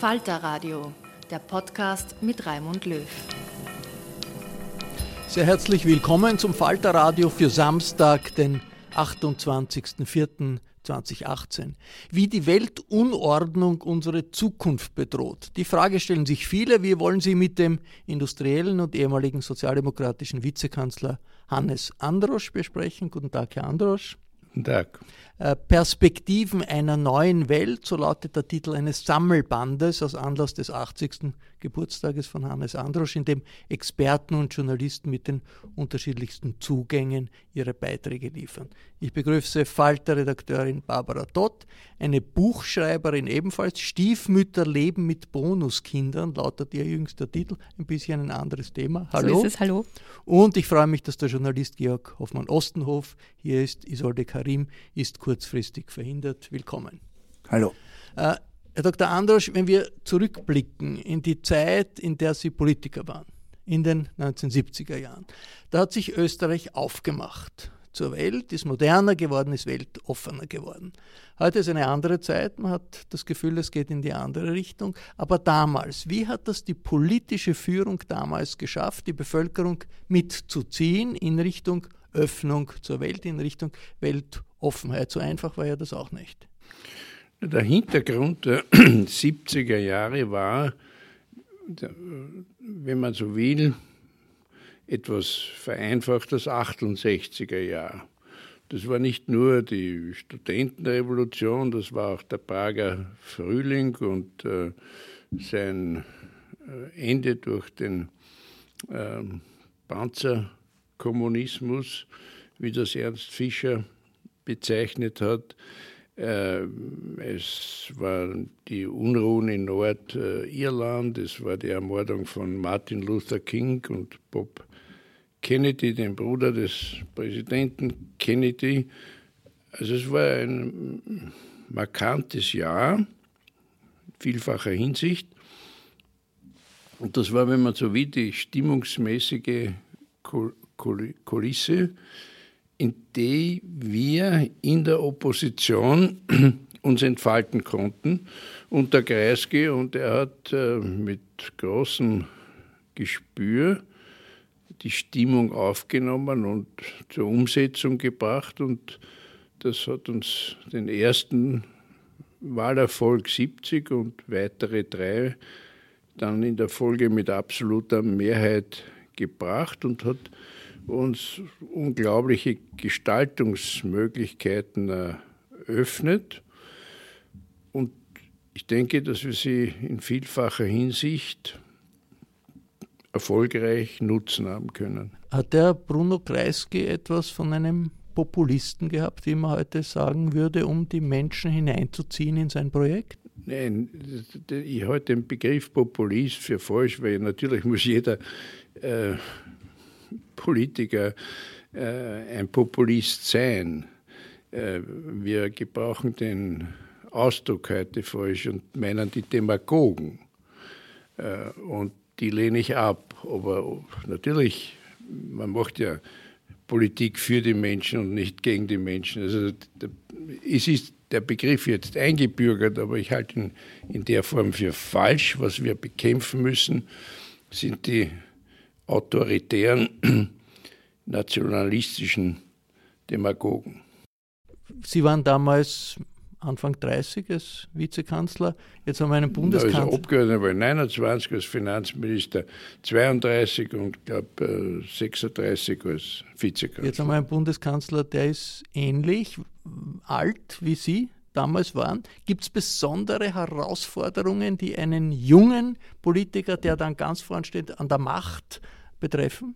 Falter Radio, der Podcast mit Raimund Löw. Sehr herzlich willkommen zum Falter Radio für Samstag, den 28.04.2018. Wie die Weltunordnung unsere Zukunft bedroht. Die Frage stellen sich viele. Wir wollen sie mit dem industriellen und ehemaligen sozialdemokratischen Vizekanzler Hannes Androsch besprechen. Guten Tag, Herr Androsch. Guten Tag. Äh, Perspektiven einer neuen Welt, so lautet der Titel eines Sammelbandes aus Anlass des 80. Geburtstages von Hannes Androsch, in dem Experten und Journalisten mit den unterschiedlichsten Zugängen ihre Beiträge liefern. Ich begrüße Falter-Redakteurin Barbara Dott, eine Buchschreiberin ebenfalls, Stiefmütter leben mit Bonuskindern, lautet ihr jüngster Titel, ein bisschen ein anderes Thema. Hallo. So ist es, hallo. Und ich freue mich, dass der Journalist Georg Hoffmann-Ostenhof hier ist. Isolde Karim ist kurzfristig verhindert. Willkommen. Hallo. Äh, Herr Dr. Androsch, wenn wir zurückblicken in die Zeit, in der Sie Politiker waren, in den 1970er Jahren, da hat sich Österreich aufgemacht zur Welt, ist moderner geworden, ist weltoffener geworden. Heute ist eine andere Zeit, man hat das Gefühl, es geht in die andere Richtung. Aber damals, wie hat das die politische Führung damals geschafft, die Bevölkerung mitzuziehen in Richtung Öffnung zur Welt, in Richtung Weltoffenheit? So einfach war ja das auch nicht. Der Hintergrund der 70er Jahre war, wenn man so will, etwas vereinfacht das 68er Jahr. Das war nicht nur die Studentenrevolution, das war auch der Prager Frühling und äh, sein äh, Ende durch den äh, Panzerkommunismus, wie das Ernst Fischer bezeichnet hat. Äh, es waren die Unruhen in Nordirland, es war die Ermordung von Martin Luther King und Bob Kennedy, dem Bruder des Präsidenten Kennedy. Also es war ein markantes Jahr, vielfacher Hinsicht. Und das war, wenn man so will, die stimmungsmäßige Kulisse, in die wir in der Opposition uns entfalten konnten. Und der Kreisky, und er hat äh, mit großem Gespür die Stimmung aufgenommen und zur Umsetzung gebracht. Und das hat uns den ersten Wahlerfolg 70 und weitere drei dann in der Folge mit absoluter Mehrheit gebracht und hat uns unglaubliche Gestaltungsmöglichkeiten eröffnet. Und ich denke, dass wir sie in vielfacher Hinsicht erfolgreich nutzen haben können. Hat der Bruno Kreisky etwas von einem Populisten gehabt, wie man heute sagen würde, um die Menschen hineinzuziehen in sein Projekt? Nein, ich halte den Begriff Populist für falsch, weil natürlich muss jeder äh, Politiker äh, ein Populist sein. Äh, wir gebrauchen den Ausdruck heute falsch und meinen die Demagogen. Äh, und die lehne ich ab. Aber natürlich, man macht ja Politik für die Menschen und nicht gegen die Menschen. Also es ist der Begriff jetzt eingebürgert, aber ich halte ihn in der Form für falsch. Was wir bekämpfen müssen, sind die autoritären, nationalistischen Demagogen. Sie waren damals Anfang 30 als Vizekanzler. Jetzt haben wir einen Bundeskanzler. Als Abgeordneter war 29 als Finanzminister, 32 und glaube 36 als Vizekanzler. Jetzt haben wir einen Bundeskanzler, der ist ähnlich alt wie Sie damals waren. Gibt es besondere Herausforderungen, die einen jungen Politiker, der dann ganz vorn steht, an der Macht betreffen?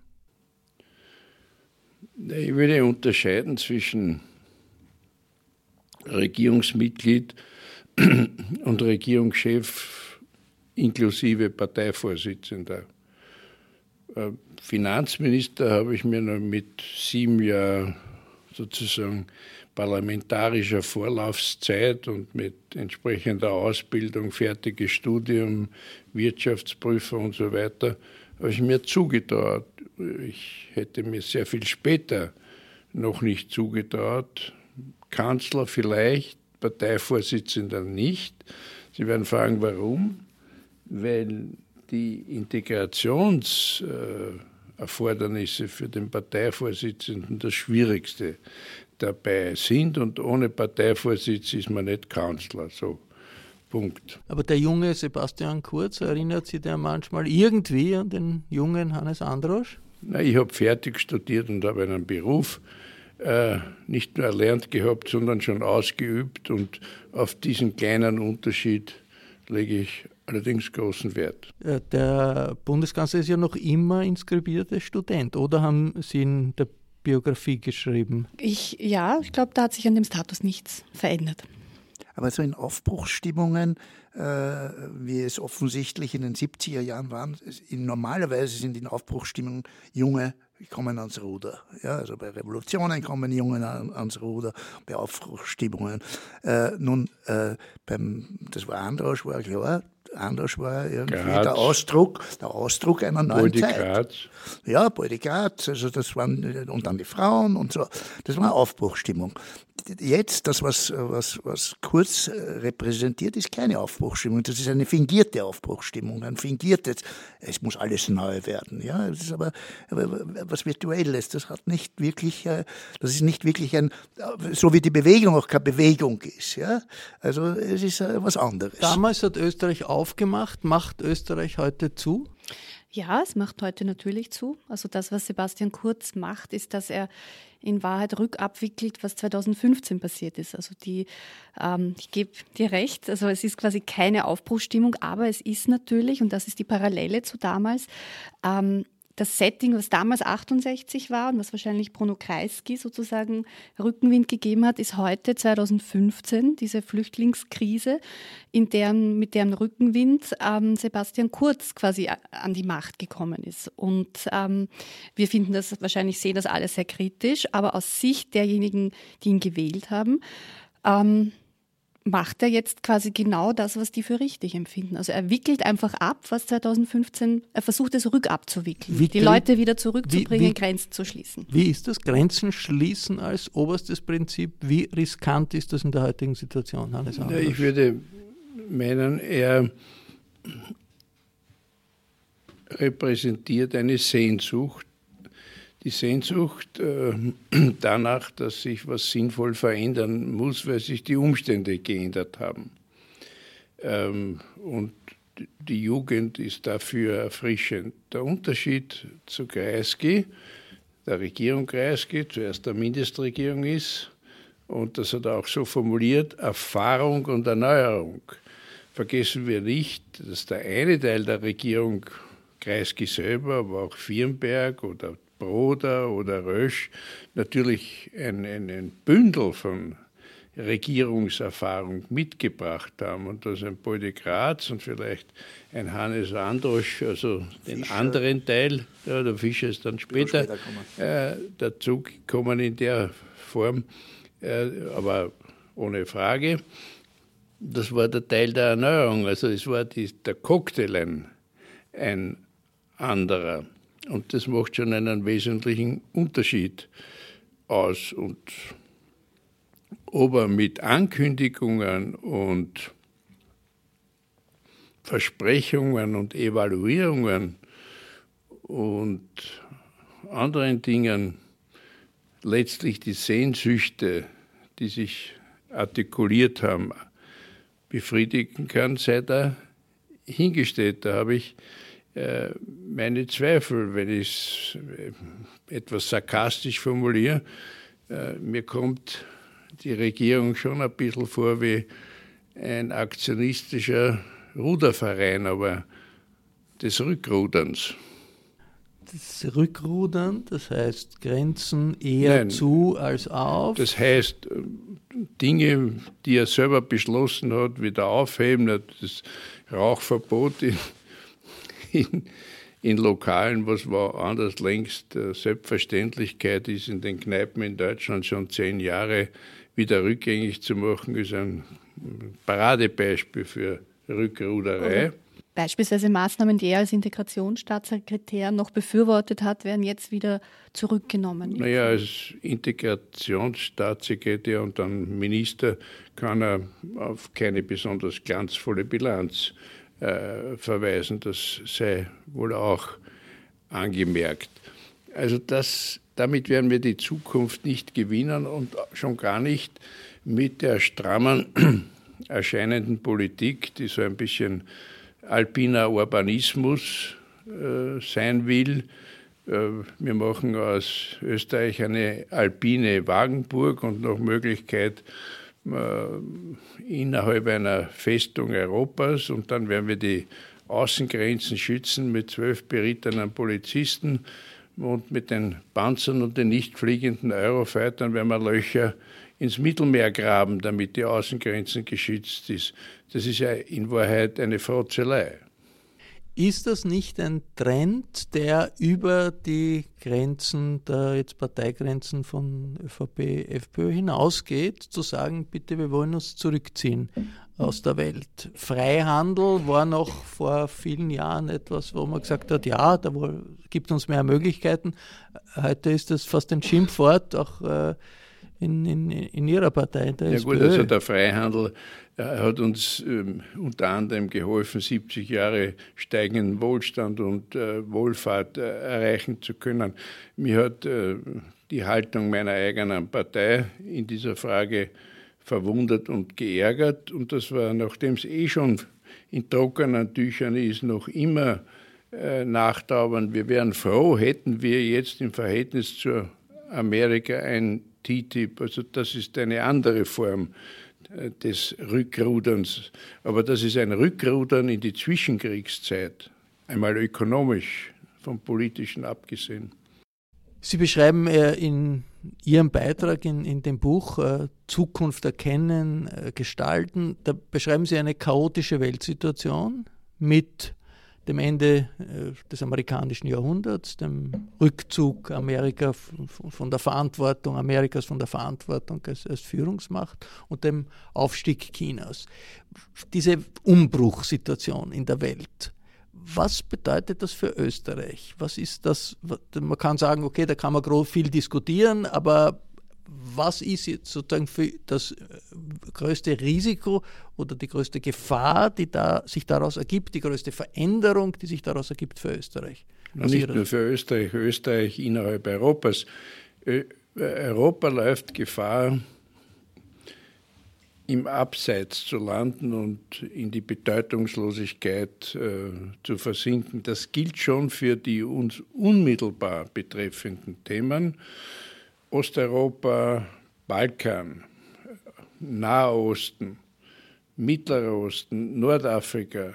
Ich würde unterscheiden zwischen Regierungsmitglied und Regierungschef inklusive Parteivorsitzender. Äh, Finanzminister habe ich mir noch mit sieben Jahren sozusagen parlamentarischer Vorlaufszeit und mit entsprechender Ausbildung, fertiges Studium, Wirtschaftsprüfer und so weiter, habe ich mir zugetraut. Ich hätte mir sehr viel später noch nicht zugetraut, Kanzler vielleicht, Parteivorsitzender nicht. Sie werden fragen, warum? Weil die Integrationserfordernisse für den Parteivorsitzenden das Schwierigste dabei sind und ohne Parteivorsitz ist man nicht Kanzler. So. Punkt. Aber der junge Sebastian Kurz, erinnert sich der manchmal irgendwie an den jungen Hannes Androsch? Na, ich habe fertig studiert und habe einen Beruf äh, nicht nur erlernt gehabt, sondern schon ausgeübt. Und auf diesen kleinen Unterschied lege ich allerdings großen Wert. Äh, der Bundeskanzler ist ja noch immer inskribierter Student, oder haben Sie in der Biografie geschrieben? Ich, ja, ich glaube, da hat sich an dem Status nichts verändert. Aber so in Aufbruchsstimmungen, äh, wie es offensichtlich in den 70er Jahren waren, in, normalerweise sind in Aufbruchsstimmungen junge kommen ans Ruder. Ja, also bei Revolutionen kommen Jungen an, ans Ruder, bei Aufbruchsstimmungen. Äh, nun, äh, beim, das war Androsch, war klar, Anders war irgendwie Graz. der Ausdruck, der Ausdruck einer neuen Boldi Zeit. Graz. Ja, Boldi Graz, also das waren, und dann die Frauen und so. Das war Aufbruchstimmung jetzt, das, was, was, was Kurz äh, repräsentiert, ist keine Aufbruchstimmung. Das ist eine fingierte Aufbruchstimmung, ein fingiertes, es muss alles neu werden. Ja, es ist aber, aber was Virtuelles. Das hat nicht wirklich, äh, das ist nicht wirklich ein, so wie die Bewegung auch keine Bewegung ist. Ja, also es ist äh, was anderes. Damals hat Österreich aufgemacht, macht Österreich heute zu? Ja, es macht heute natürlich zu. Also das, was Sebastian Kurz macht, ist, dass er in Wahrheit rückabwickelt, was 2015 passiert ist. Also die, ähm, ich gebe dir recht, also es ist quasi keine Aufbruchsstimmung, aber es ist natürlich, und das ist die Parallele zu damals, ähm, das Setting, was damals 68 war und was wahrscheinlich Bruno Kreisky sozusagen Rückenwind gegeben hat, ist heute 2015 diese Flüchtlingskrise, in deren, mit deren Rückenwind ähm, Sebastian Kurz quasi an die Macht gekommen ist. Und ähm, wir finden das wahrscheinlich, sehen das alles sehr kritisch, aber aus Sicht derjenigen, die ihn gewählt haben, ähm, macht er jetzt quasi genau das, was die für richtig empfinden. Also er wickelt einfach ab, was 2015, er versucht es rückabzuwickeln, wie die Leute wieder zurückzubringen, wie, wie, Grenzen zu schließen. Wie ist das Grenzen schließen als oberstes Prinzip? Wie riskant ist das in der heutigen Situation, Hannes ja, Ich würde meinen, er repräsentiert eine Sehnsucht die Sehnsucht äh, danach, dass sich was sinnvoll verändern muss, weil sich die Umstände geändert haben. Ähm, und die Jugend ist dafür erfrischend. Der Unterschied zu Kreisky, der Regierung Kreisky, zuerst der Mindestregierung ist, und das hat er auch so formuliert, Erfahrung und Erneuerung. Vergessen wir nicht, dass der eine Teil der Regierung, Kreisky selber, aber auch Firnberg oder Broder oder Rösch natürlich ein, ein, ein Bündel von Regierungserfahrung mitgebracht haben und dass ein Paul de Graz und vielleicht ein Hannes Androsch, also den Fischer. anderen Teil, ja, der Fischer ist dann später, später äh, dazu gekommen in der Form, äh, aber ohne Frage. Das war der Teil der Erneuerung, also es war die, der Cocktail ein, ein anderer. Und das macht schon einen wesentlichen Unterschied aus. Und ob er mit Ankündigungen und Versprechungen und Evaluierungen und anderen Dingen letztlich die Sehnsüchte, die sich artikuliert haben, befriedigen kann, sei da hingestellt. Da habe ich meine Zweifel, wenn ich es etwas sarkastisch formuliere. Äh, mir kommt die Regierung schon ein bisschen vor wie ein aktionistischer Ruderverein, aber des Rückruderns. Das Rückrudern, das heißt Grenzen eher Nein, zu als auf? Das heißt, Dinge, die er selber beschlossen hat, wieder aufheben, das Rauchverbot in, in, in Lokalen, was war anders längst Selbstverständlichkeit ist in den Kneipen in Deutschland schon zehn Jahre wieder rückgängig zu machen, ist ein Paradebeispiel für Rückruderei. Okay. Beispielsweise Maßnahmen, die er als Integrationsstaatssekretär noch befürwortet hat, werden jetzt wieder zurückgenommen. Naja, als Integrationsstaatssekretär und dann Minister kann er auf keine besonders glanzvolle Bilanz äh, verweisen. Das sei wohl auch angemerkt. Also das damit werden wir die Zukunft nicht gewinnen und schon gar nicht mit der strammen erscheinenden Politik, die so ein bisschen alpiner Urbanismus äh, sein will. Äh, wir machen aus Österreich eine alpine Wagenburg und nach Möglichkeit äh, innerhalb einer Festung Europas und dann werden wir die Außengrenzen schützen mit zwölf berittenen Polizisten und mit den Panzern und den nicht fliegenden Eurofightern werden wir Löcher ins Mittelmeer graben, damit die Außengrenzen geschützt ist. Das ist ja in Wahrheit eine Frotzelei. Ist das nicht ein Trend, der über die Grenzen der jetzt Parteigrenzen von ÖVP, FPÖ hinausgeht, zu sagen, bitte, wir wollen uns zurückziehen aus der Welt? Freihandel war noch vor vielen Jahren etwas, wo man gesagt hat, ja, da gibt uns mehr Möglichkeiten. Heute ist das fast ein Schimpfwort, auch äh, in, in, in Ihrer Partei. Der ja SPÖ. gut, also der Freihandel äh, hat uns ähm, unter anderem geholfen, 70 Jahre steigenden Wohlstand und äh, Wohlfahrt äh, erreichen zu können. Mir hat äh, die Haltung meiner eigenen Partei in dieser Frage verwundert und geärgert. Und das war, nachdem es eh schon in trockenen Tüchern ist, noch immer äh, nachdauern. Wir wären froh, hätten wir jetzt im Verhältnis zu Amerika ein TTIP. Also das ist eine andere Form äh, des Rückruderns. Aber das ist ein Rückrudern in die Zwischenkriegszeit, einmal ökonomisch, vom politischen abgesehen. Sie beschreiben äh, in Ihrem Beitrag in, in dem Buch äh, Zukunft erkennen, gestalten, da beschreiben Sie eine chaotische Weltsituation mit dem Ende äh, des amerikanischen Jahrhunderts, dem Rückzug Amerika von der Verantwortung, Amerikas von der Verantwortung als, als Führungsmacht und dem Aufstieg Chinas. Diese Umbruchssituation in der Welt. Was bedeutet das für Österreich? Was ist das? Man kann sagen, okay, da kann man groß viel diskutieren, aber was ist jetzt sozusagen für das äh, größte Risiko oder die größte Gefahr, die da, sich daraus ergibt, die größte Veränderung, die sich daraus ergibt für Österreich? Nicht nur für Österreich, Österreich innerhalb Europas. Europa läuft Gefahr, im Abseits zu landen und in die Bedeutungslosigkeit äh, zu versinken. Das gilt schon für die uns unmittelbar betreffenden Themen. Osteuropa, Balkan, Nahosten, Mittlerer Osten, Nordafrika,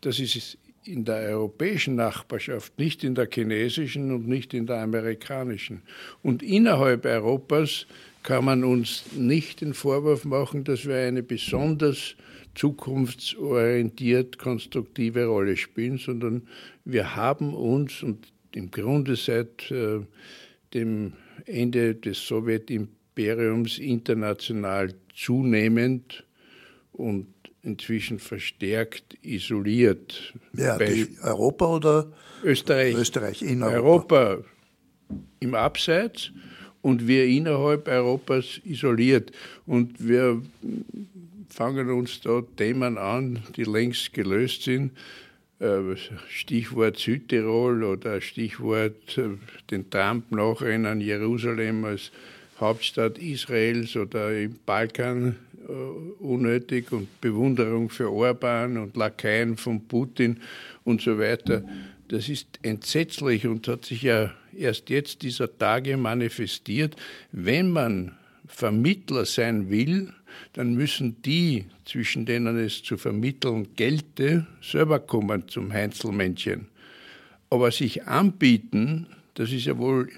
das ist in der europäischen Nachbarschaft, nicht in der chinesischen und nicht in der amerikanischen. Und innerhalb Europas kann man uns nicht den Vorwurf machen, dass wir eine besonders zukunftsorientiert konstruktive Rolle spielen, sondern wir haben uns und im Grunde seit äh, dem Ende des Sowjetimperiums international zunehmend und inzwischen verstärkt isoliert. Ja, Europa oder Österreich? Österreich in Europa. Europa im Abseits und wir innerhalb Europas isoliert. Und wir fangen uns da Themen an, die längst gelöst sind. Äh, Stichwort Südtirol oder Stichwort äh, den Trump nachrennen Jerusalem als Hauptstadt Israels oder im Balkan äh, unnötig und Bewunderung für Orban und Lakaien von Putin und so weiter. Das ist entsetzlich und hat sich ja erst jetzt dieser Tage manifestiert. Wenn man Vermittler sein will, dann müssen die, zwischen denen es zu vermitteln gelte, selber kommen zum Heinzelmännchen. Aber sich anbieten, das ist ja wohl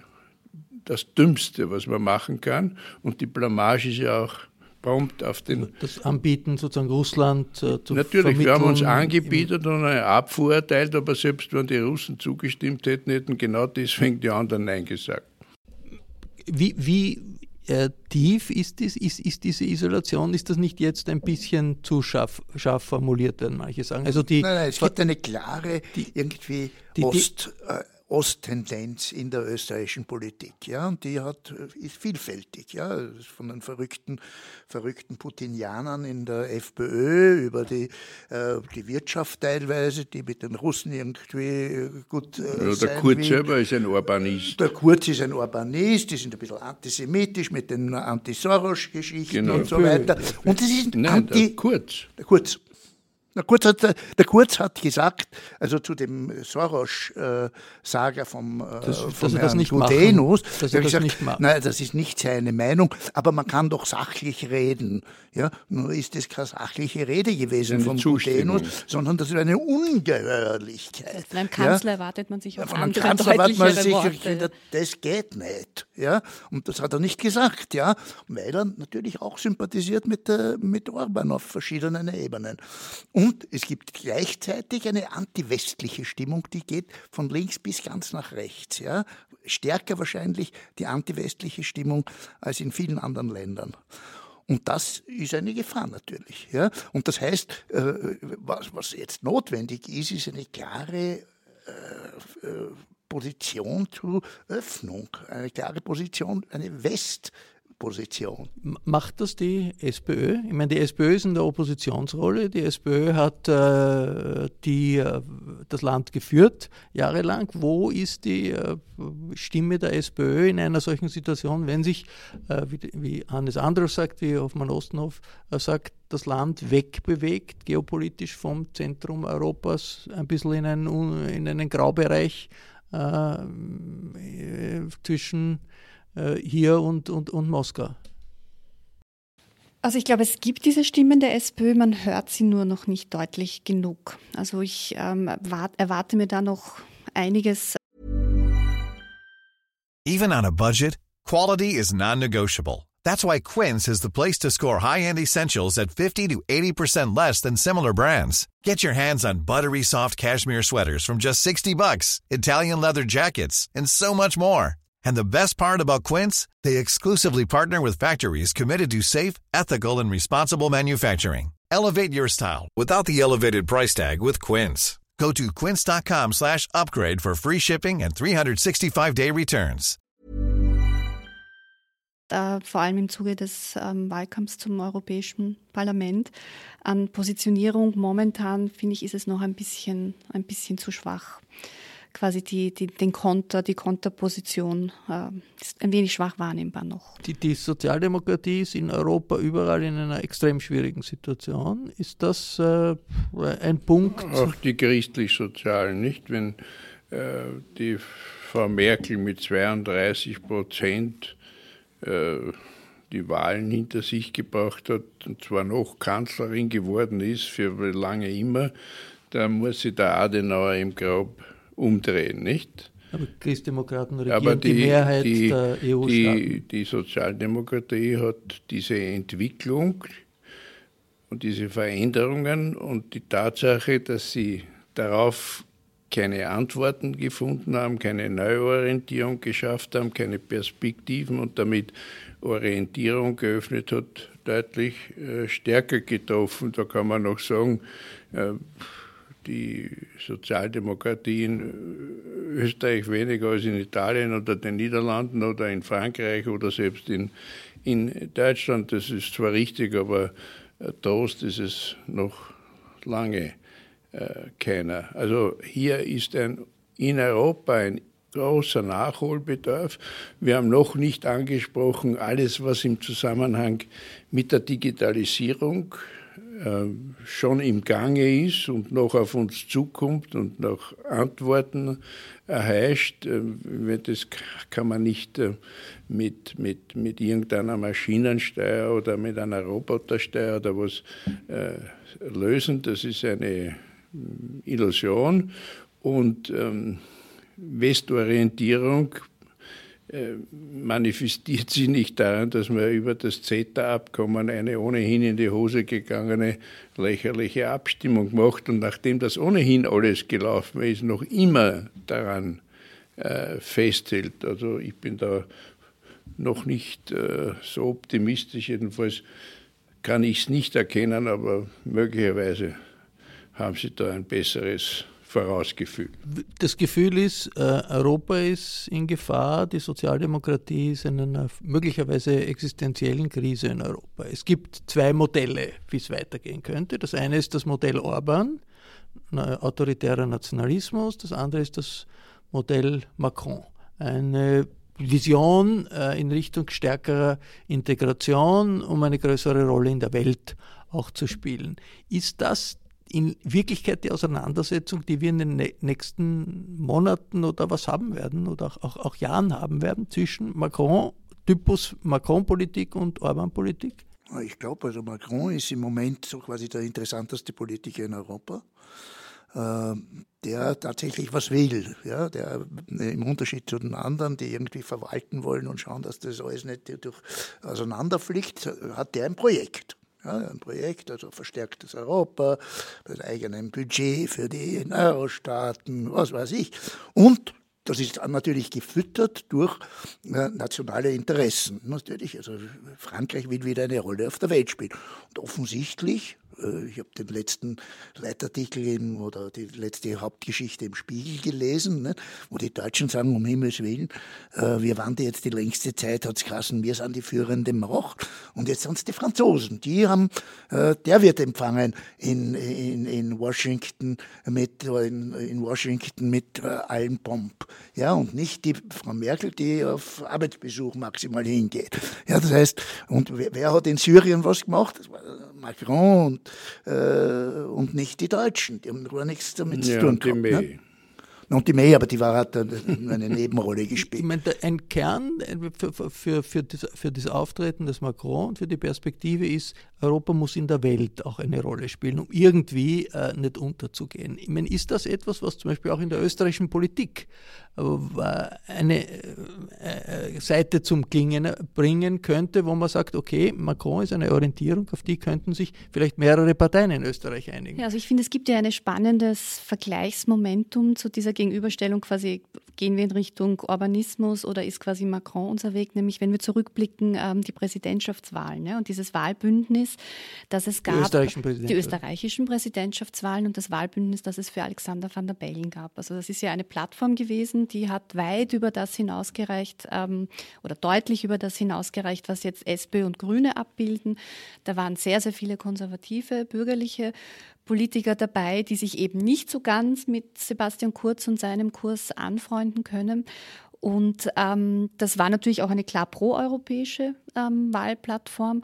das Dümmste, was man machen kann. Und die Blamage ist ja auch prompt auf den. Das Anbieten sozusagen Russland äh, zu Natürlich, wir haben uns angebietet und eine Abfuhr erteilt, aber selbst wenn die Russen zugestimmt hätten, hätten genau deswegen die anderen Nein gesagt. Wie, wie äh, tief ist, dies, ist, ist diese Isolation? Ist das nicht jetzt ein bisschen zu scharf, scharf formuliert, werden manche sagen? Also die, nein, nein, es gibt eine klare, die, irgendwie die, Ost. Äh, Osttendenz in der österreichischen Politik. Ja, und die hat, ist vielfältig. Ja, von den verrückten, verrückten Putinianern in der FPÖ über die, äh, die Wirtschaft teilweise, die mit den Russen irgendwie gut. Äh, ja, der Kurz will. selber ist ein Urbanist. Der Kurz ist ein Urbanist, die sind ein bisschen antisemitisch mit den Anti-Soros-Geschichten genau. und so weiter. Und das ist Nein, Anti. Der Kurz. Der Kurz. Der Kurz, hat, der Kurz hat gesagt, also zu dem Soros-Sager vom, äh, das, vom Herrn Gudenus, machen, dass er das gesagt, nicht macht. Nein, das ist nicht seine Meinung, aber man kann doch sachlich reden. Ja, nur ist das keine sachliche Rede gewesen von Gudenus, sondern das ist eine Ungeheuerlichkeit. Von einem Kanzler ja? erwartet man sich auch Von einem Kanzler erwartet man sich, Worte. das geht nicht. Ja, und das hat er nicht gesagt, ja, weil er natürlich auch sympathisiert mit, mit Orban auf verschiedenen Ebenen. Und es gibt gleichzeitig eine antiwestliche Stimmung, die geht von links bis ganz nach rechts. Ja? Stärker wahrscheinlich die antiwestliche Stimmung als in vielen anderen Ländern. Und das ist eine Gefahr natürlich. Ja? Und das heißt, äh, was, was jetzt notwendig ist, ist eine klare äh, äh, Position zur Öffnung, eine klare Position, eine West- Position. Macht das die SPÖ? Ich meine, die SPÖ ist in der Oppositionsrolle. Die SPÖ hat äh, die, äh, das Land geführt jahrelang. Wo ist die äh, Stimme der SPÖ in einer solchen Situation, wenn sich, äh, wie, wie, Hannes Andros sagt, wie Hoffmann Ostenhof äh, sagt, das Land wegbewegt, geopolitisch vom Zentrum Europas, ein bisschen in einen, in einen Graubereich äh, zwischen hier und, und, und Moskau? Also ich glaube, es gibt diese Stimmen der SPÖ, man hört sie nur noch nicht deutlich genug. Also ich ähm, erwarte mir da noch einiges. Even on a budget, quality is non-negotiable. That's why Quince is the place to score high-end essentials at 50 to 80% less than similar brands. Get your hands on buttery soft cashmere sweaters from just 60 bucks, Italian leather jackets, and so much more. And the best part about Quince, they exclusively partner with factories committed to safe, ethical and responsible manufacturing. Elevate your style without the elevated price tag with Quince. Go to quince.com/upgrade for free shipping and 365-day returns. Vor allem im Zuge des ähm, Wahlkampfs zum Europäischen Parlament an Positionierung momentan finde ich ist es noch ein bisschen ein bisschen zu schwach quasi die, die, den Konter, die Konterposition äh, ist ein wenig schwach wahrnehmbar noch. Die, die Sozialdemokratie ist in Europa überall in einer extrem schwierigen Situation. Ist das äh, ein Punkt? Auch die christlich-sozialen, nicht? Wenn äh, die Frau Merkel mit 32 Prozent äh, die Wahlen hinter sich gebracht hat und zwar noch Kanzlerin geworden ist für lange immer, da muss sie der Adenauer im Grab umdrehen, nicht? Aber Christdemokraten regieren Aber die, die Mehrheit die, der EU-Staaten. Die, die Sozialdemokratie hat diese Entwicklung und diese Veränderungen und die Tatsache, dass sie darauf keine Antworten gefunden haben, keine Neuorientierung geschafft haben, keine Perspektiven und damit Orientierung geöffnet hat, deutlich äh, stärker getroffen. Da kann man noch sagen, äh, die Sozialdemokratie in äh, Österreich weniger als in Italien oder den Niederlanden oder in Frankreich oder selbst in, in Deutschland. Das ist zwar richtig, aber Trost ist es noch lange äh, keiner. Also hier ist ein, in Europa ein großer Nachholbedarf. Wir haben noch nicht angesprochen alles, was im Zusammenhang mit der Digitalisierung äh, schon im Gange ist und noch auf uns zukommt und noch Antworten erheischt. Äh, das kann man nicht äh, mit, mit, mit irgendeiner Maschinensteuer oder mit einer Robotersteuer oder was lösen. Das ist eine Illusion. Und ähm, Westorientierung äh, manifestiert sich nicht daran, dass man über das CETA-Abkommen eine ohnehin in die Hose gegangene lächerliche Abstimmung macht und nachdem das ohnehin alles gelaufen ist, noch immer daran äh, festhält. Also ich bin da noch nicht äh, so optimistisch, jedenfalls kann ich es nicht erkennen, aber möglicherweise haben Sie da ein besseres vorausgefühl. Das Gefühl ist, äh, Europa ist in Gefahr, die Sozialdemokratie ist in einer möglicherweise existenziellen Krise in Europa. Es gibt zwei Modelle, wie es weitergehen könnte. Das eine ist das Modell Orban, autoritärer Nationalismus, das andere ist das Modell Macron. Eine Vision äh, in Richtung stärkerer Integration, um eine größere Rolle in der Welt auch zu spielen. Ist das in Wirklichkeit die Auseinandersetzung, die wir in den nächsten Monaten oder was haben werden oder auch, auch, auch Jahren haben werden zwischen Macron, Typus Macron-Politik und Orban-Politik? Ich glaube, also Macron ist im Moment so quasi der interessanteste Politiker in Europa, äh, der tatsächlich was will. Ja, der im Unterschied zu den anderen, die irgendwie verwalten wollen und schauen, dass das alles nicht durch auseinanderfliegt, hat der ein Projekt. Ein Projekt, also verstärktes Europa, mit eigenem Budget für die Euro-Staaten, was weiß ich. Und das ist natürlich gefüttert durch äh, nationale Interessen. Natürlich, also Frankreich will wieder eine Rolle auf der Welt spielen. Und offensichtlich ich habe den letzten Leitartikel in, oder die letzte Hauptgeschichte im Spiegel gelesen, ne, wo die Deutschen sagen, um Himmels Willen, äh, wir waren jetzt die längste Zeit, hat es geheißen, wir sind die führende Macht und jetzt sind es die Franzosen. Die haben, äh, der wird empfangen in, in, in Washington mit, in, in Washington mit äh, allem Pomp. Ja, und nicht die Frau Merkel, die auf Arbeitsbesuch maximal hingeht. Ja, das heißt, und wer, wer hat in Syrien was gemacht? Das war Macron und, äh, und nicht die Deutschen. Die haben gar nichts damit ja, zu tun gehabt. Ne? Und die May, aber die war hat eine Nebenrolle gespielt. Ich meine, ein Kern für, für, für, das, für das Auftreten des Macron und für die Perspektive ist, Europa muss in der Welt auch eine Rolle spielen, um irgendwie äh, nicht unterzugehen. Ich meine, ist das etwas, was zum Beispiel auch in der österreichischen Politik eine äh, äh, Seite zum Klingen bringen könnte, wo man sagt, okay, Macron ist eine Orientierung, auf die könnten sich vielleicht mehrere Parteien in Österreich einigen. Ja, also ich finde, es gibt ja ein spannendes Vergleichsmomentum zu dieser Gegenüberstellung quasi, gehen wir in Richtung Urbanismus oder ist quasi Macron unser Weg, nämlich wenn wir zurückblicken, ähm, die Präsidentschaftswahlen ne, und dieses Wahlbündnis, das es gab, die österreichischen, die österreichischen Präsidentschaftswahlen und das Wahlbündnis, das es für Alexander van der Bellen gab. Also das ist ja eine Plattform gewesen, die hat weit über das hinausgereicht ähm, oder deutlich über das hinausgereicht, was jetzt SPÖ und Grüne abbilden. Da waren sehr, sehr viele konservative, bürgerliche Politiker dabei, die sich eben nicht so ganz mit Sebastian Kurz und seinem Kurs anfreunden können. Und ähm, das war natürlich auch eine klar proeuropäische ähm, Wahlplattform.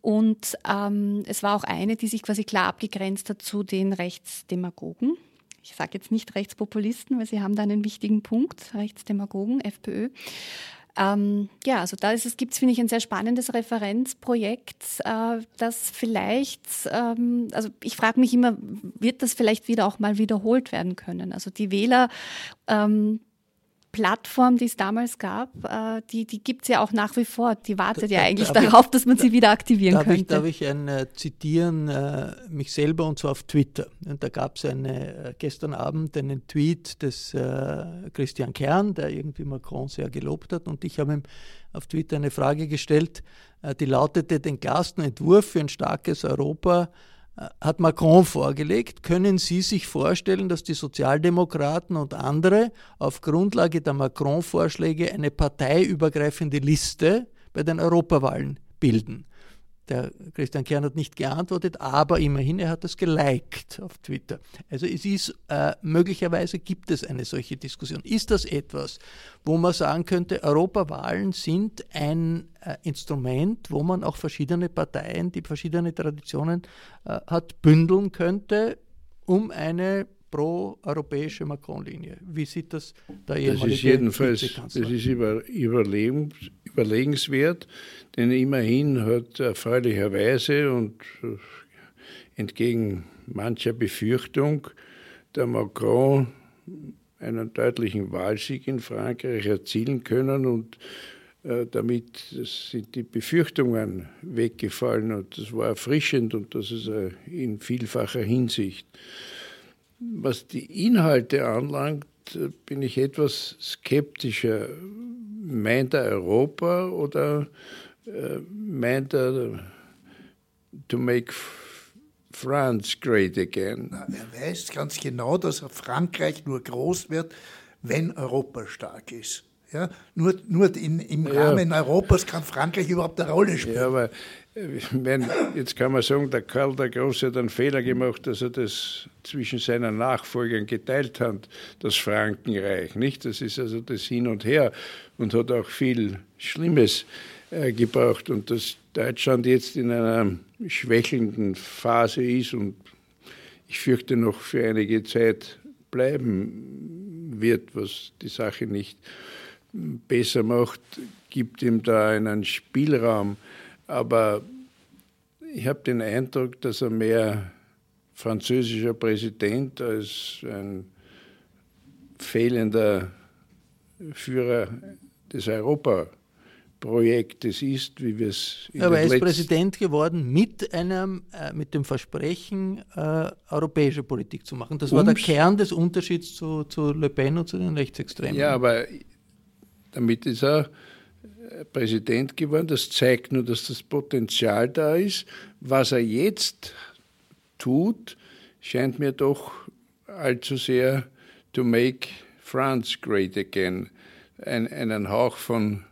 Und ähm, es war auch eine, die sich quasi klar abgegrenzt hat zu den Rechtsdemagogen ich sage jetzt nicht Rechtspopulisten, weil sie haben da einen wichtigen Punkt, Rechtsdemagogen, FPÖ. Ähm, ja, also da gibt es, finde ich, ein sehr spannendes Referenzprojekt, äh, das vielleicht, ähm, also ich frage mich immer, wird das vielleicht wieder auch mal wiederholt werden können? Also die Wähler ähm, Plattform, die es damals gab, äh, die, die gibt es ja auch nach wie vor. Die wartet ja eigentlich darauf, dass man sie wieder aktivieren darf könnte. Ich, darf ich ein, äh, zitieren, äh, mich selber und zwar auf Twitter. Und da gab es äh, gestern Abend einen Tweet des äh, Christian Kern, der irgendwie Macron sehr gelobt hat. Und ich habe ihm auf Twitter eine Frage gestellt, äh, die lautete, den klarsten Entwurf für ein starkes Europa äh, hat Macron vorgelegt. Können Sie sich vorstellen, dass die Sozialdemokraten und andere auf Grundlage der Macron-Vorschläge eine parteiübergreifende Liste bei den Europawahlen bilden? Der Christian Kern hat nicht geantwortet, aber immerhin, er hat das geliked auf Twitter. Also es ist, äh, möglicherweise gibt es eine solche Diskussion. Ist das etwas, wo man sagen könnte, Europawahlen sind ein äh, Instrument, wo man auch verschiedene Parteien, die verschiedene Traditionen äh, hat, bündeln könnte, um eine pro-europäische Macron-Linie. Wie sieht das der ehemalige Das ist jedenfalls das ist über, überlegenswert, denn immerhin hat erfreulicherweise und äh, entgegen mancher Befürchtung der Macron einen deutlichen Wahlsieg in Frankreich erzielen können und äh, damit sind die Befürchtungen weggefallen und das war erfrischend und das ist äh, in vielfacher Hinsicht. Was die Inhalte anlangt, bin ich etwas skeptischer. Meint er Europa oder äh, meint er to make France great again? Er weiß ganz genau, dass Frankreich nur groß wird, wenn Europa stark ist. Ja, nur nur in, im Rahmen ja. Europas kann Frankreich überhaupt eine Rolle spielen. Ja, aber meine, jetzt kann man sagen, der Karl der Große hat einen Fehler gemacht, dass er das zwischen seinen Nachfolgern geteilt hat, das Frankenreich. Nicht? Das ist also das Hin und Her und hat auch viel Schlimmes äh, gebraucht. Und dass Deutschland jetzt in einer schwächelnden Phase ist und ich fürchte noch für einige Zeit bleiben wird, was die Sache nicht besser macht, gibt ihm da einen Spielraum aber ich habe den Eindruck, dass er mehr französischer Präsident als ein fehlender Führer des Europaprojektes ist, wie wir es in Aber er ist Präsident geworden mit einem, äh, mit dem Versprechen, äh, europäische Politik zu machen. Das war der Kern des Unterschieds zu, zu Le Pen und zu den Rechtsextremen. Ja, aber damit ist er Präsident geworden. Das zeigt nur, dass das Potenzial da ist. Was er jetzt tut, scheint mir doch allzu sehr to make France great again. Ein, einen Hauch von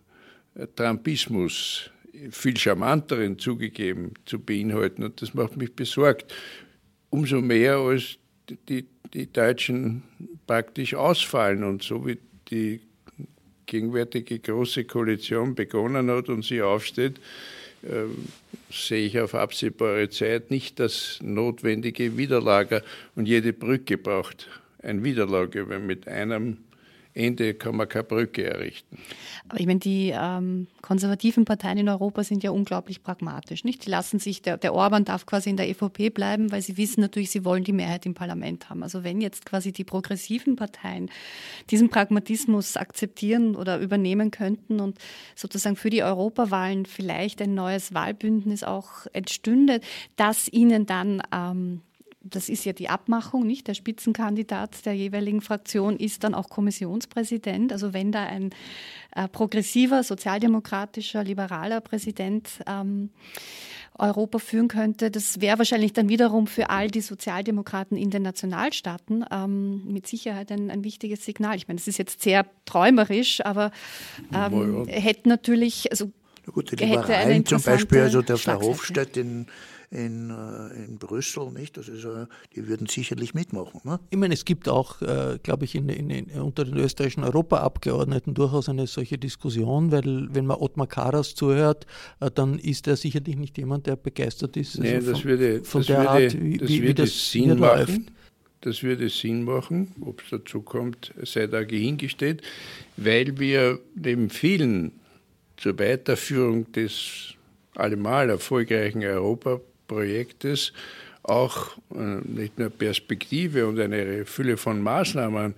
Trumpismus, viel charmanteren zugegeben, zu beinhalten. Und das macht mich besorgt. Umso mehr, als die, die Deutschen praktisch ausfallen und so wie die gegenwärtige große Koalition begonnen hat und sie aufsteht, äh, sehe ich auf absehbare Zeit nicht das notwendige Widerlager. Und jede Brücke braucht ein Widerlager, weil mit einem Ende kann man keine Brücke errichten. Aber ich meine, die ähm, konservativen Parteien in Europa sind ja unglaublich pragmatisch. Nicht? Die lassen sich, der, der Orban darf quasi in der EVP bleiben, weil sie wissen natürlich, sie wollen die Mehrheit im Parlament haben. Also wenn jetzt quasi die progressiven Parteien diesen Pragmatismus akzeptieren oder übernehmen könnten und sozusagen für die Europawahlen vielleicht ein neues Wahlbündnis auch entstünde, das ihnen dann ähm, das ist ja die Abmachung, nicht? Der Spitzenkandidat der jeweiligen Fraktion ist dann auch Kommissionspräsident. Also wenn da ein äh, progressiver, sozialdemokratischer, liberaler Präsident ähm, Europa führen könnte, das wäre wahrscheinlich dann wiederum für all die Sozialdemokraten in den Nationalstaaten ähm, mit Sicherheit ein, ein, wichtiges Signal. Ich meine, das ist jetzt sehr träumerisch, aber ähm, hätte natürlich, also Gut, die Liberalen zum Beispiel, also der Verhofstadt in in, äh, in Brüssel, nicht? Das ist, äh, die würden sicherlich mitmachen. Ne? Ich meine, es gibt auch, äh, glaube ich, in, in, in, unter den österreichischen Europaabgeordneten durchaus eine solche Diskussion, weil wenn man Ottmar Karas zuhört, äh, dann ist er sicherlich nicht jemand, der begeistert ist nee, also das würde, von das der würde, Art, wie das, wie, wie das Sinn machen. Das würde Sinn machen, ob es dazu kommt, sei da hingestellt, weil wir neben vielen zur Weiterführung des allemal erfolgreichen Europa Projektes auch äh, nicht nur Perspektive und eine Fülle von Maßnahmen,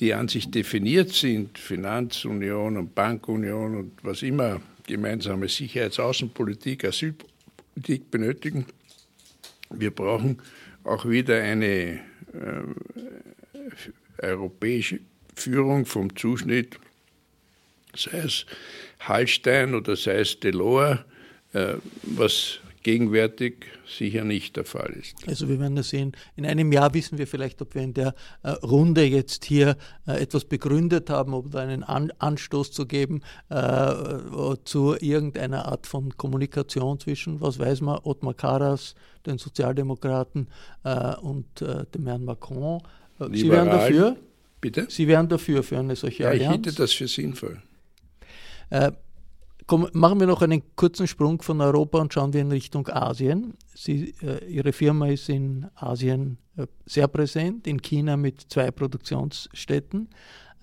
die an sich definiert sind, Finanzunion und Bankunion und was immer, gemeinsame Sicherheits-, Außenpolitik, Asylpolitik benötigen. Wir brauchen auch wieder eine äh, europäische Führung vom Zuschnitt, sei es Hallstein oder sei es Delors, äh, was gegenwärtig sicher nicht der Fall ist. Also wir werden das sehen. In einem Jahr wissen wir vielleicht, ob wir in der äh, Runde jetzt hier äh, etwas begründet haben, ob da einen An Anstoß zu geben äh, zu irgendeiner Art von Kommunikation zwischen, was weiß man, Ottmar Karas, den Sozialdemokraten und dem Herrn Macron. Liberal, Sie wären dafür? Bitte? Sie wären dafür für eine solche ja, Allianz? Ich hätte das für sinnvoll. Äh, Komm, machen wir noch einen kurzen Sprung von Europa und schauen wir in Richtung Asien. Sie, äh, Ihre Firma ist in Asien äh, sehr präsent, in China mit zwei Produktionsstätten.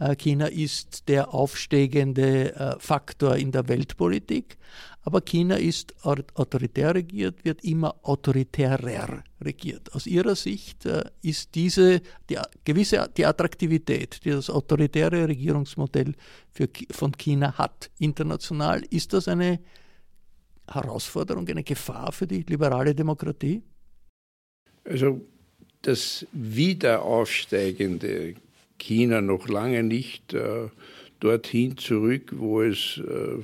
Äh, China ist der aufsteigende äh, Faktor in der Weltpolitik. Aber China ist autoritär regiert, wird immer autoritärer regiert. Aus Ihrer Sicht äh, ist diese die, gewisse die Attraktivität, die das autoritäre Regierungsmodell für, von China hat, international, ist das eine Herausforderung, eine Gefahr für die liberale Demokratie? Also das wiederaufsteigende China noch lange nicht äh, dorthin zurück, wo es äh,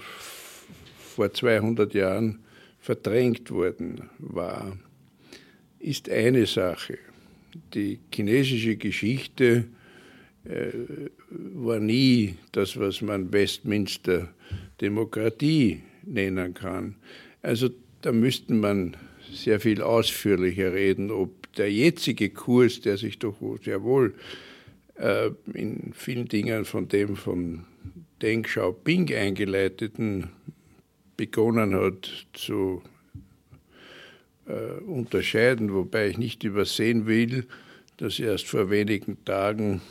vor 200 Jahren verdrängt worden war, ist eine Sache. Die chinesische Geschichte äh, war nie das, was man Westminster Demokratie nennen kann. Also da müsste man sehr viel ausführlicher reden, ob der jetzige Kurs, der sich doch sehr wohl äh, in vielen Dingen von dem von Deng Xiaoping eingeleiteten begonnen hat zu äh, unterscheiden, wobei ich nicht übersehen will, dass erst vor wenigen Tagen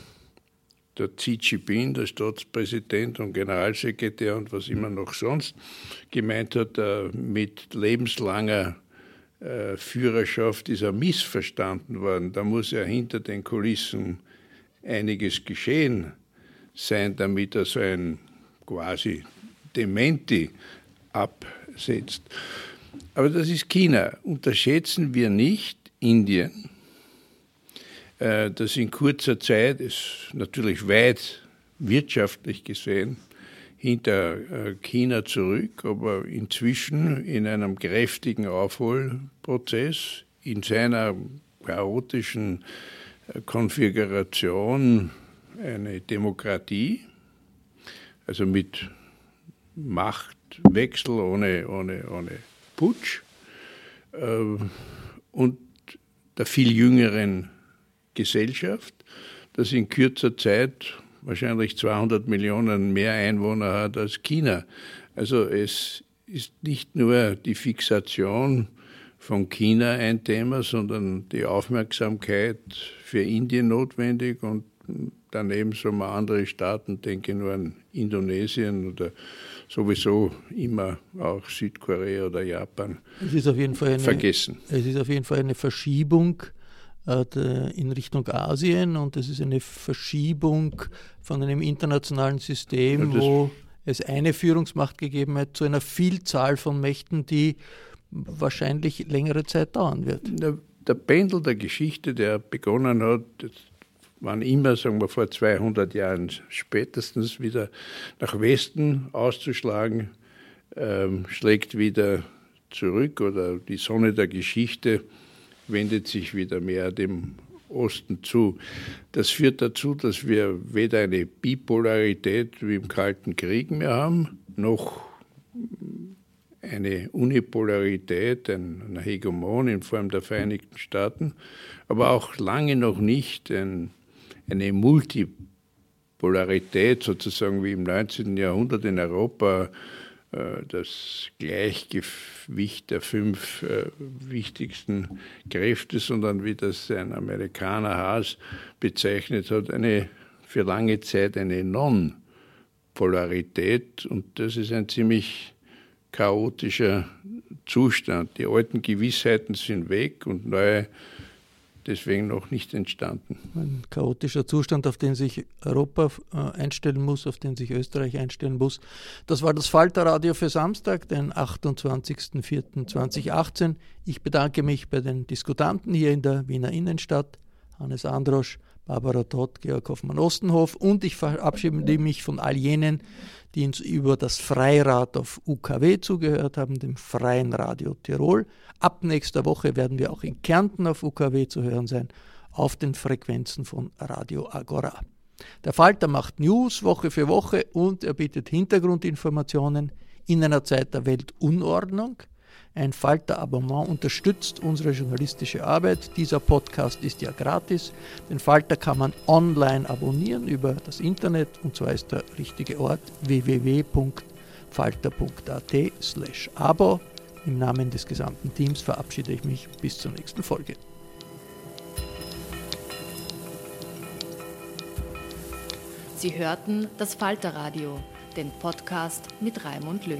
der Xi Jinping, der Staatspräsident und Generalsekretär und was immer noch sonst, gemeint hat, äh, mit lebenslanger äh, Führerschaft ist er missverstanden worden. Da muss ja hinter den Kulissen einiges geschehen sein, damit er so ein quasi Dementi absetzt. Aber das ist China. Unterschätzen wir nicht Indien, äh, das in kurzer Zeit ist natürlich weit wirtschaftlich gesehen hinter äh, China zurück, aber inzwischen in einem kräftigen Aufholprozess in seiner chaotischen Konfiguration eine Demokratie, also mit Macht Wechsel, ohne, ohne, ohne Putsch äh, und der viel jüngeren Gesellschaft, das in kürzer Zeit wahrscheinlich 200 Millionen mehr Einwohner hat als China. Also es ist nicht nur die Fixation von China ein Thema, sondern die Aufmerksamkeit für Indien notwendig und daneben so mal andere Staaten, denke nur an Indonesien oder sowieso immer auch Südkorea oder Japan es ist auf jeden Fall eine, vergessen. Es ist auf jeden Fall eine Verschiebung äh, in Richtung Asien und es ist eine Verschiebung von einem internationalen System, ja, wo es eine Führungsmacht gegeben hat, zu einer Vielzahl von Mächten, die wahrscheinlich längere Zeit dauern wird. Der, Pendel der Geschichte, der begonnen hat, wann immer, sagen wir vor 200 Jahren spätestens, wieder nach Westen auszuschlagen, ähm, schlägt wieder zurück oder die Sonne der Geschichte wendet sich wieder mehr dem Osten zu. Das führt dazu, dass wir weder eine Bipolarität wie im Kalten Krieg mehr haben, noch eine Unipolarität, ein Hegemon in Form der Vereinigten Staaten, aber auch lange noch nicht ein eine Multipolarität sozusagen wie im 19. Jahrhundert in Europa, äh, das Gleichgewicht der fünf äh, wichtigsten Kräfte, sondern wie das ein Amerikaner Haas bezeichnet hat, eine für lange Zeit eine Non-Polarität und das ist ein ziemlich chaotischer Zustand. Die alten Gewissheiten sind weg und neue deswegen noch nicht entstanden. Ein chaotischer Zustand, auf den sich Europa äh, einstellen muss, auf den sich Österreich einstellen muss. Das war das Falterradio für Samstag, den 28.04.2018. Ich bedanke mich bei den Diskutanten hier in der Wiener Innenstadt, Hannes Androsch, Barbara Todt, Georg Hoffmann-Ostenhof und ich verabschiede mich von all jenen, die uns über das Freirad auf UKW zugehört haben, dem Freien Radio Tirol. Ab nächster Woche werden wir auch in Kärnten auf UKW zu hören sein, auf den Frequenzen von Radio Agora. Der Falter macht News Woche für Woche und er bietet Hintergrundinformationen in einer Zeit der Weltunordnung. Ein Falter-Abonnement unterstützt unsere journalistische Arbeit. Dieser Podcast ist ja gratis. Den Falter kann man online abonnieren über das Internet und zwar ist der richtige Ort www.falter.at slash abo. Im Namen des gesamten Teams verabschiede ich mich bis zur nächsten Folge. Sie hörten das Falterradio, den Podcast mit Raimund Löw.